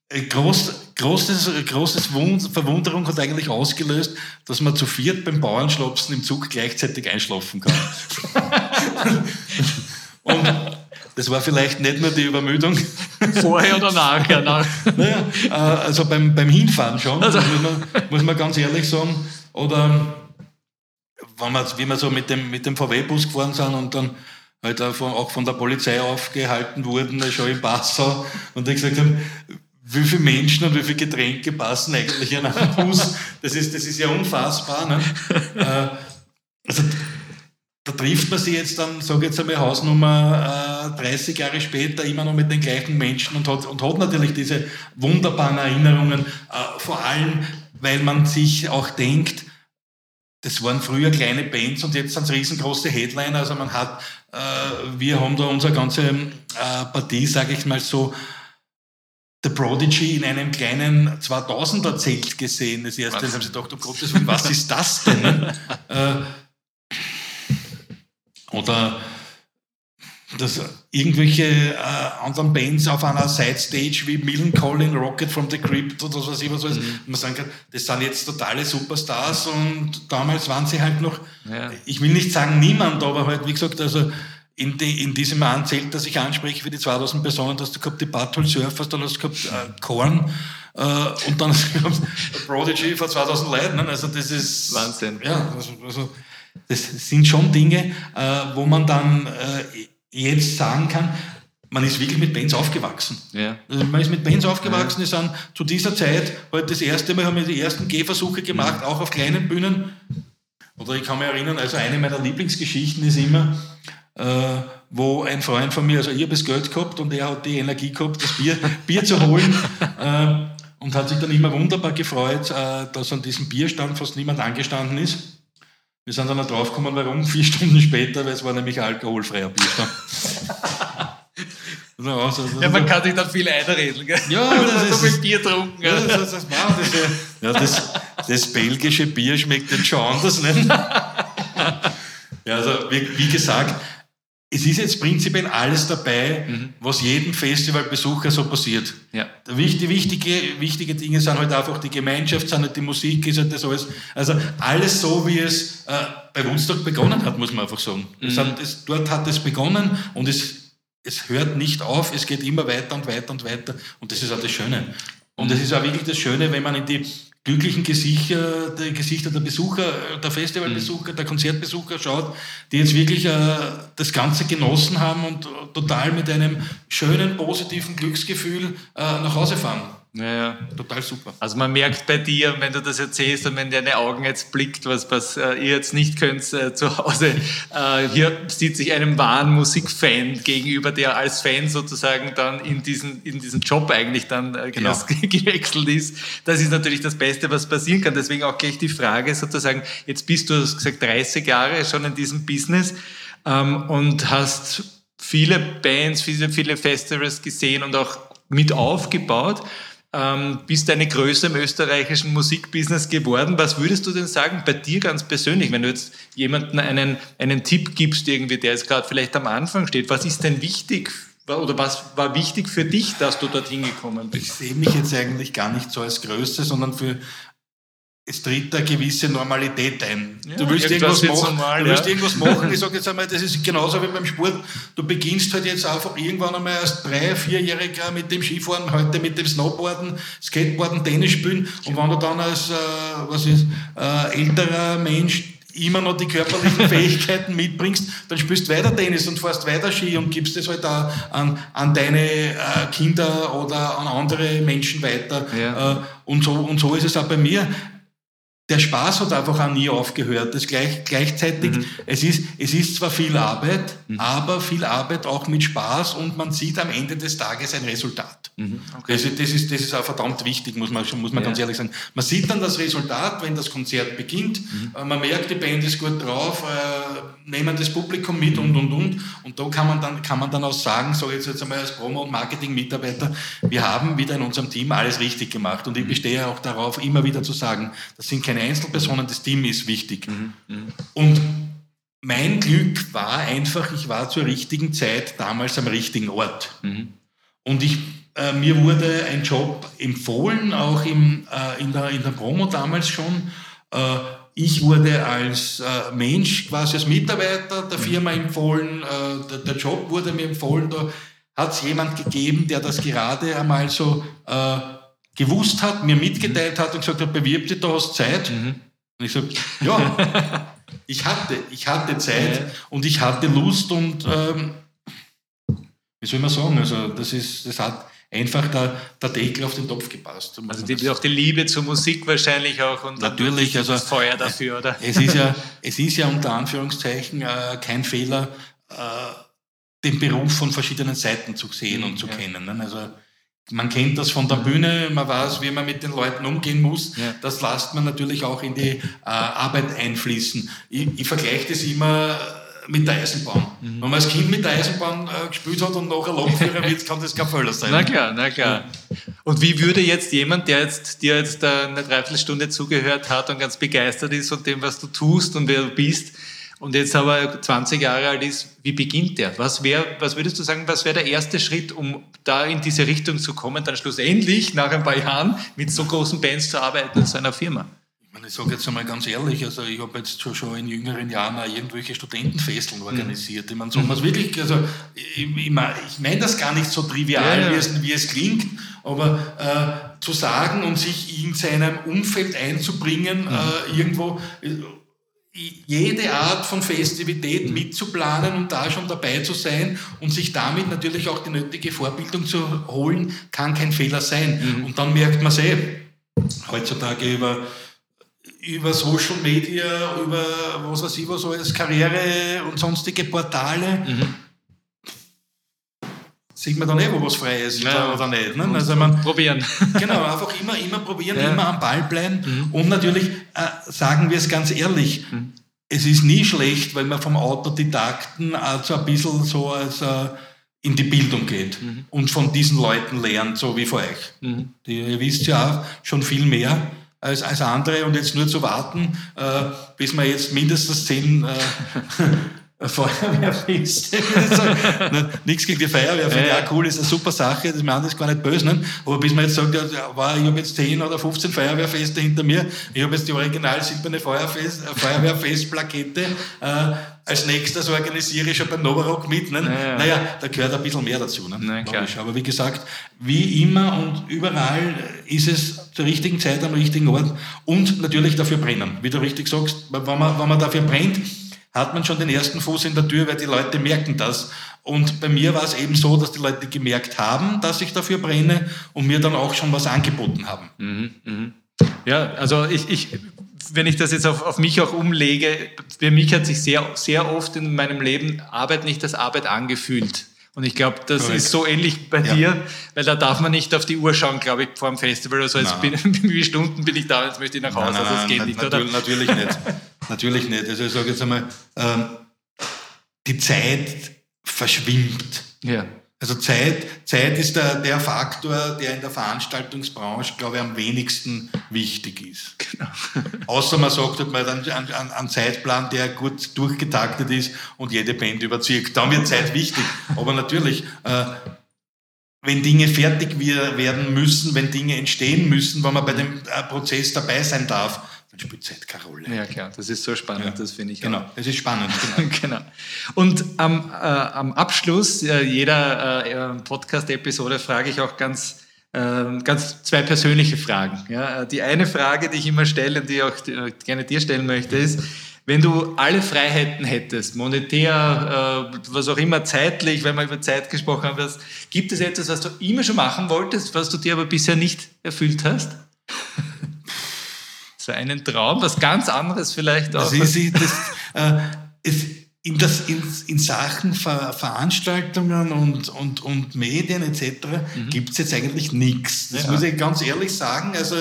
groß, großes, großes Verwunderung hat eigentlich ausgelöst, dass man zu viert beim Bauernschlopsen im Zug gleichzeitig einschlafen kann. und das war vielleicht nicht nur die Übermüdung. Vorher oder nachher? Nach. naja, äh, also beim, beim Hinfahren schon, also. muss, man, muss man ganz ehrlich sagen. Oder wenn wir, wie wir so mit dem, mit dem VW-Bus gefahren sind und dann halt auch von, auch von der Polizei aufgehalten wurden, schon in Passau, und die gesagt haben, wie viele Menschen und wie viele Getränke passen eigentlich in einen Bus? Das ist, das ist ja unfassbar. Ne? Äh, also da trifft man sich jetzt dann, sage jetzt einmal Hausnummer äh, 30 Jahre später immer noch mit den gleichen Menschen und hat, und hat natürlich diese wunderbaren Erinnerungen, äh, vor allem weil man sich auch denkt, das waren früher kleine Bands und jetzt sind es riesengroße Headliner. Also man hat, äh, wir haben da unsere ganze äh, Partie, sage ich mal so, The Prodigy in einem kleinen 2000er Zelt gesehen. Das erste, dann haben sie gedacht, um Gottes Willen, was ist das denn? oder dass irgendwelche äh, anderen Bands auf einer Side-Stage wie Millen Calling, Rocket from the Crypt oder was immer so ist, mhm. man sagen kann, das sind jetzt totale Superstars und damals waren sie halt noch, ja. ich will nicht sagen niemand, aber halt, wie gesagt, also in, die, in diesem Anzelt, das ich anspreche für die 2000 Personen, hast du gehabt die Butthole Surfers, dann hast du gehabt äh, Korn äh, und dann Prodigy vor 2000 Leuten. Ne? Also das ist... Wahnsinn. Ja, also, also das sind schon Dinge, äh, wo man dann äh, jetzt sagen kann, man ist wirklich mit Bands aufgewachsen. Ja. Also man ist mit Bands aufgewachsen, ja. die sind zu dieser Zeit halt das erste Mal haben wir die ersten Gehversuche gemacht, ja. auch auf kleinen Bühnen. Oder ich kann mich erinnern, also eine meiner Lieblingsgeschichten ist immer, äh, wo ein Freund von mir, also ich habe das Geld gehabt und er hat die Energie gehabt, das Bier, Bier zu holen. Äh, und hat sich dann immer wunderbar gefreut, äh, dass an diesem Bierstand fast niemand angestanden ist. Wir sind dann noch draufgekommen, warum, vier Stunden später, weil es war nämlich alkoholfreier Bierstand. Also, also, ja, man kann sich dann viel einreden. Gell? Ja, das ist so viel Bier trunken. Ja, das, das, das, ja, das, das belgische Bier schmeckt jetzt schon anders. Nicht? Ja, also wie, wie gesagt, es ist jetzt prinzipiell alles dabei, mhm. was jedem Festivalbesucher so passiert. Ja. Die wichtige, wichtige Dinge sind halt einfach die Gemeinschaft, sind halt die Musik, ist halt das alles. Also alles so, wie es äh, bei Woodstock begonnen hat, muss man einfach sagen. Mhm. Hat, es, dort hat es begonnen und es, es hört nicht auf, es geht immer weiter und weiter und weiter. Und das ist auch das Schöne. Und es ist auch wirklich das Schöne, wenn man in die glücklichen Gesichter, die Gesichter der Besucher, der Festivalbesucher, der Konzertbesucher schaut, die jetzt wirklich äh, das Ganze genossen haben und total mit einem schönen, positiven Glücksgefühl äh, nach Hause fahren. Ja, ja. Total super. Also man merkt bei dir, wenn du das erzählst und wenn deine Augen jetzt blickt, was, was äh, ihr jetzt nicht könnt äh, zu Hause, äh, hier sieht sich einem wahren Musikfan gegenüber, der als Fan sozusagen dann in diesen, in diesen Job eigentlich dann äh, genau. gewechselt ist. Das ist natürlich das Beste, was passieren kann. Deswegen auch gleich die Frage sozusagen, jetzt bist du, du hast gesagt, 30 Jahre schon in diesem Business ähm, und hast viele Bands, viele, viele Festivals gesehen und auch mit aufgebaut ähm, bist eine Größe im österreichischen Musikbusiness geworden. Was würdest du denn sagen bei dir ganz persönlich, wenn du jetzt jemandem einen, einen Tipp gibst, irgendwie, der jetzt gerade vielleicht am Anfang steht? Was ist denn wichtig oder was war wichtig für dich, dass du dorthin gekommen bist? Ich sehe mich jetzt eigentlich gar nicht so als Größe, sondern für, es tritt eine gewisse Normalität ein. Ja, du willst irgendwas machen, normal, du willst ja. irgendwas machen. Ich sage jetzt einmal, das ist genauso wie beim Sport. Du beginnst halt jetzt einfach irgendwann einmal als drei, vierjähriger mit dem Skifahren, heute mit dem Snowboarden, Skateboarden, Tennis spielen. Und wenn du dann als, äh, was ist, äh, älterer Mensch immer noch die körperlichen Fähigkeiten mitbringst, dann spielst du weiter Tennis und fährst weiter Ski und gibst es halt auch an, an deine äh, Kinder oder an andere Menschen weiter. Ja. Äh, und, so, und so ist es auch bei mir der Spaß hat einfach auch nie aufgehört. Das gleich, gleichzeitig, mhm. es, ist, es ist zwar viel Arbeit, mhm. aber viel Arbeit auch mit Spaß und man sieht am Ende des Tages ein Resultat. Mhm. Okay. Das, das, ist, das ist auch verdammt wichtig, muss man, muss man ja. ganz ehrlich sagen. Man sieht dann das Resultat, wenn das Konzert beginnt. Mhm. Äh, man merkt, die Band ist gut drauf, äh, nehmen das Publikum mit und, und, und. Und da kann man dann, kann man dann auch sagen, so jetzt, jetzt einmal als Promo- und Marketing-Mitarbeiter, wir haben wieder in unserem Team alles richtig gemacht. Und ich mhm. bestehe auch darauf, immer wieder zu sagen, das sind keine Einzelpersonen, das Team ist wichtig. Mhm. Mhm. Und mein Glück war einfach, ich war zur richtigen Zeit damals am richtigen Ort. Mhm. Und ich, äh, mir wurde ein Job empfohlen, auch im, äh, in, der, in der Promo damals schon. Äh, ich wurde als äh, Mensch, quasi als Mitarbeiter der Firma empfohlen, äh, der, der, Job wurde mir empfohlen, da hat es jemand gegeben, der das gerade einmal so gewusst hat, mir mitgeteilt hat und gesagt hat, bewirb dich, du hast Zeit. Mhm. Und ich sage, ja, ich hatte, ich hatte Zeit und ich hatte Lust und ähm, wie soll man sagen, also das ist, das hat einfach der, der Deckel auf den Topf gepasst. Also die, auch die Liebe zur Musik wahrscheinlich auch und natürlich also das Feuer dafür, oder? Es ist ja, es ist ja unter Anführungszeichen äh, kein Fehler, äh, den Beruf von verschiedenen Seiten zu sehen mhm, und zu ja. kennen. Ne? Also man kennt das von der Bühne, man weiß, wie man mit den Leuten umgehen muss. Ja. Das lässt man natürlich auch in die äh, Arbeit einfließen. Ich, ich vergleiche das immer mit der Eisenbahn. Mhm. Wenn man als Kind mit der Eisenbahn äh, gespielt hat und nachher Lokführer wird, kann das kein Fehler sein. Na klar, na klar. Und wie würde jetzt jemand, der jetzt, dir jetzt eine Dreiviertelstunde zugehört hat und ganz begeistert ist von dem, was du tust und wer du bist, und jetzt aber 20 Jahre alt ist, wie beginnt der? Was, wär, was würdest du sagen, was wäre der erste Schritt, um da in diese Richtung zu kommen, dann schlussendlich nach ein paar Jahren mit so großen Bands zu arbeiten in so einer Firma? Ich, meine, ich sage jetzt einmal ganz ehrlich, also ich habe jetzt schon, schon in jüngeren Jahren auch irgendwelche Studentenfesteln organisiert. Ich meine, so was wirklich, also ich, ich meine mein das gar nicht so trivial, ja, ja. Wie, es, wie, es, klingt, aber äh, zu sagen und sich in seinem Umfeld einzubringen, mhm. äh, irgendwo jede Art von Festivität mitzuplanen und da schon dabei zu sein und sich damit natürlich auch die nötige Vorbildung zu holen, kann kein Fehler sein. Mhm. Und dann merkt man eh, heutzutage über, über Social Media, über was weiß ich was alles, Karriere und sonstige Portale, mhm sieht man dann eh, wo was frei ist ja, oder nicht. Ne? Also man, probieren. Genau, einfach immer, immer probieren, ja. immer am Ball bleiben. Mhm. Und natürlich äh, sagen wir es ganz ehrlich, mhm. es ist nie schlecht, wenn man vom Autodidakten also ein bisschen so als äh, in die Bildung geht mhm. und von diesen Leuten lernt, so wie vor euch. Mhm. Die, ihr wisst ja auch schon viel mehr als, als andere und jetzt nur zu warten, äh, bis man jetzt mindestens zehn äh, Feuerwehrfest. Nichts gegen die Feuerwehr, finde ich auch cool, ist eine super Sache, das meine ist gar nicht böse. Ne? Aber bis man jetzt sagt, ja, war, ich habe jetzt 10 oder 15 Feuerwehrfeste hinter mir, ich habe jetzt die original silberne Feuerfest, Feuerwehrfestplakette, äh, als nächstes organisiere ich schon beim Novarock mit. Ne? Naja. naja, da gehört ein bisschen mehr dazu. Ne? Na, Aber wie gesagt, wie immer und überall ist es zur richtigen Zeit am richtigen Ort und natürlich dafür brennen. Wie du richtig sagst, wenn man, wenn man dafür brennt, hat man schon den ersten Fuß in der Tür, weil die Leute merken das. Und bei mir war es eben so, dass die Leute gemerkt haben, dass ich dafür brenne und mir dann auch schon was angeboten haben. Mhm, mh. Ja, also ich, ich, wenn ich das jetzt auf, auf mich auch umlege, für mich hat sich sehr, sehr oft in meinem Leben Arbeit nicht als Arbeit angefühlt. Und ich glaube, das Correct. ist so ähnlich bei ja. dir, weil da darf man nicht auf die Uhr schauen, glaube ich, vor dem Festival. Also jetzt bin, wie Stunden bin ich da, jetzt möchte ich nach Hause. Nein, nein, also das geht nicht, natürlich, oder? Natürlich nicht. natürlich nicht. Also ich sage jetzt einmal, ähm, die Zeit verschwimmt. Ja. Also Zeit, Zeit ist der, der Faktor, der in der Veranstaltungsbranche, glaube ich, am wenigsten wichtig ist. Genau. Außer man sagt halt mal einen, einen, einen Zeitplan, der gut durchgetaktet ist und jede Band überzieht. Dann wird Zeit wichtig. Aber natürlich, äh, wenn Dinge fertig werden müssen, wenn Dinge entstehen müssen, wenn man bei dem äh, Prozess dabei sein darf, dann spielt Zeit keine Rolle. Ja, klar, das ist so spannend, ja. das finde ich. Genau, es ist spannend. Genau. genau. Und am, äh, am Abschluss äh, jeder äh, Podcast-Episode frage ich auch ganz, äh, ganz zwei persönliche Fragen. Ja? Die eine Frage, die ich immer stelle und die ich auch äh, gerne dir stellen möchte, ist, wenn du alle Freiheiten hättest, monetär, äh, was auch immer, zeitlich, wenn wir über Zeit gesprochen haben, gibt es etwas, was du immer schon machen wolltest, was du dir aber bisher nicht erfüllt hast? so einen Traum, was ganz anderes vielleicht auch. Das ist, das, äh, es, in, das, in, in Sachen Ver, Veranstaltungen und, und, und Medien etc. Mhm. gibt es jetzt eigentlich nichts. Das ja. muss ich ganz ehrlich sagen. Also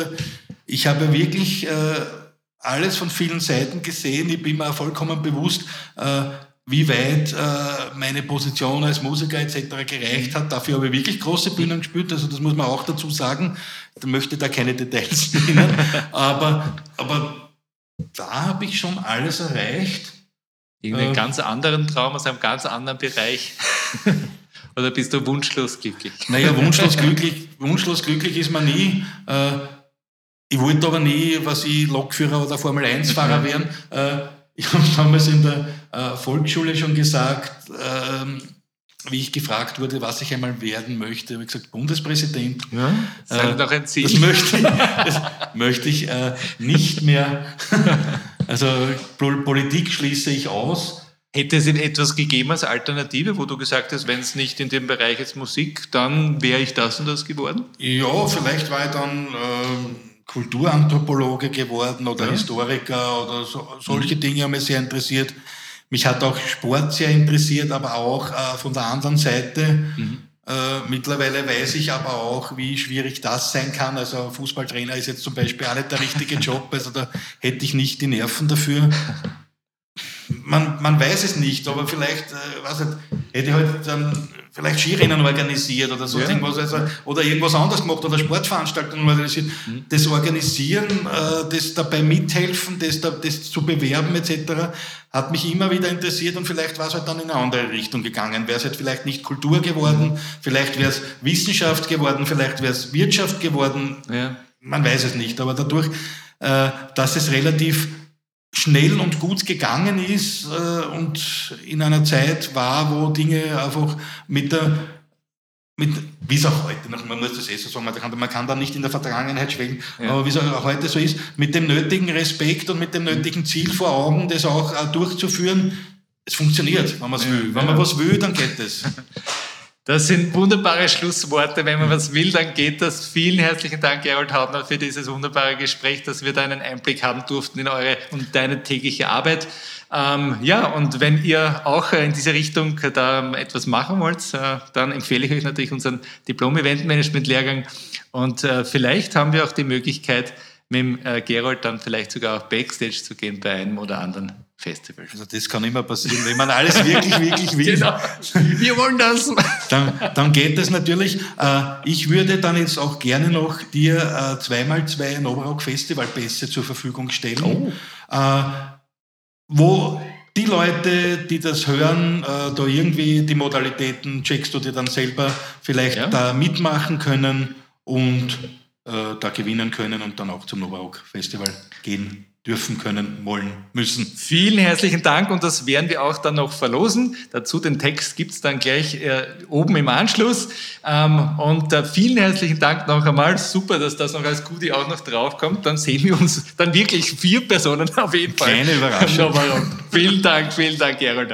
ich habe wirklich äh, alles von vielen Seiten gesehen. Ich bin mir vollkommen bewusst, äh, wie weit äh, meine Position als Musiker etc. gereicht hat. Dafür habe ich wirklich große Bühnen gespielt, also das muss man auch dazu sagen. Ich möchte da keine Details nennen, aber, aber da habe ich schon alles erreicht. Irgendeinen äh, ganz anderen Traum aus einem ganz anderen Bereich. Oder bist du wunschlos glücklich? Naja, wunschlos glücklich, wunschlos glücklich ist man nie. Äh, ich wollte aber nie, was ich Lokführer oder Formel-1-Fahrer werden. Äh, ich habe damals in der äh, Volksschule schon gesagt, ähm, wie ich gefragt wurde, was ich einmal werden möchte, habe ich gesagt, Bundespräsident. Ja, äh, doch ein Ziel. Das möchte ich, das möchte ich äh, nicht mehr. also Politik schließe ich aus. Hätte es etwas gegeben als Alternative, wo du gesagt hast, wenn es nicht in dem Bereich ist Musik, dann wäre ich das und das geworden? Ja, vielleicht war ich dann ähm, Kulturanthropologe geworden oder ja. Historiker oder so, solche. Dinge haben mich sehr interessiert. Mich hat auch Sport sehr interessiert, aber auch äh, von der anderen Seite. Mhm. Äh, mittlerweile weiß ich aber auch, wie schwierig das sein kann. Also Fußballtrainer ist jetzt zum Beispiel auch nicht der richtige Job. Also da hätte ich nicht die Nerven dafür. Man, man weiß es nicht, aber vielleicht, äh, was hätte ich halt dann vielleicht Skirennen organisiert oder so ja. irgendwas, also, oder irgendwas anderes gemacht oder Sportveranstaltungen organisiert. Mhm. Das Organisieren, äh, das dabei mithelfen, das, das zu bewerben etc., hat mich immer wieder interessiert und vielleicht war es halt dann in eine andere Richtung gegangen. Wäre es halt vielleicht nicht Kultur geworden, vielleicht wäre es Wissenschaft geworden, vielleicht wäre es Wirtschaft geworden. Ja. Man weiß es nicht, aber dadurch, äh, dass es relativ schnell und gut gegangen ist äh, und in einer Zeit war, wo Dinge einfach mit der mit, wie es auch heute noch, man muss das eh so sagen, man kann, man kann da nicht in der Vergangenheit schwelgen, ja. aber wie es auch heute so ist, mit dem nötigen Respekt und mit dem nötigen Ziel vor Augen, das auch äh, durchzuführen, es funktioniert, wenn man es ja. will. Wenn man was will, dann geht es. Das sind wunderbare Schlussworte. Wenn man was will, dann geht das. Vielen herzlichen Dank, Gerald Haubner, für dieses wunderbare Gespräch, dass wir da einen Einblick haben durften in eure und deine tägliche Arbeit. Ähm, ja, und wenn ihr auch in diese Richtung da etwas machen wollt, äh, dann empfehle ich euch natürlich unseren Diplom-Event-Management-Lehrgang. Und äh, vielleicht haben wir auch die Möglichkeit, mit dem äh, Gerold dann vielleicht sogar auch Backstage zu gehen bei einem oder anderen Festival. Also das kann immer passieren, wenn man alles wirklich, wirklich will. genau. Wir wollen das. Dann, dann geht das natürlich. Äh, ich würde dann jetzt auch gerne noch dir äh, zweimal zwei Novarock Festivalpässe zur Verfügung stellen, oh. Äh, wo die Leute, die das hören, da irgendwie die Modalitäten checkst du dir dann selber vielleicht ja. da mitmachen können und da gewinnen können und dann auch zum Novarock Festival gehen dürfen, können, wollen, müssen. Vielen herzlichen Dank und das werden wir auch dann noch verlosen. Dazu den Text gibt es dann gleich äh, oben im Anschluss. Ähm, und äh, vielen herzlichen Dank noch einmal. Super, dass das noch als Goodie auch noch draufkommt. Dann sehen wir uns dann wirklich vier Personen auf jeden Fall. Kleine Überraschung. vielen Dank, vielen Dank, Gerald.